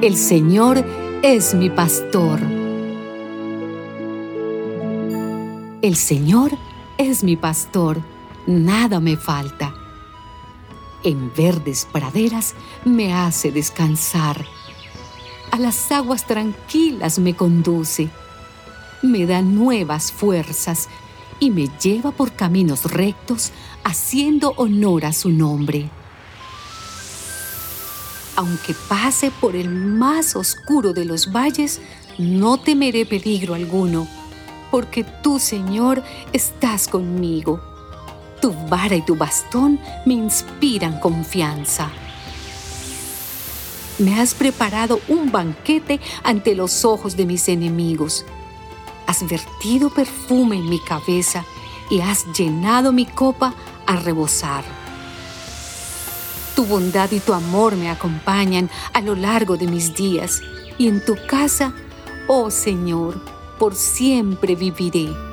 El Señor es mi pastor. El Señor es mi pastor, nada me falta. En verdes praderas me hace descansar. A las aguas tranquilas me conduce. Me da nuevas fuerzas y me lleva por caminos rectos, haciendo honor a su nombre. Aunque pase por el más oscuro de los valles, no temeré peligro alguno, porque tú, Señor, estás conmigo. Tu vara y tu bastón me inspiran confianza. Me has preparado un banquete ante los ojos de mis enemigos has vertido perfume en mi cabeza y has llenado mi copa a rebosar. Tu bondad y tu amor me acompañan a lo largo de mis días y en tu casa, oh Señor, por siempre viviré.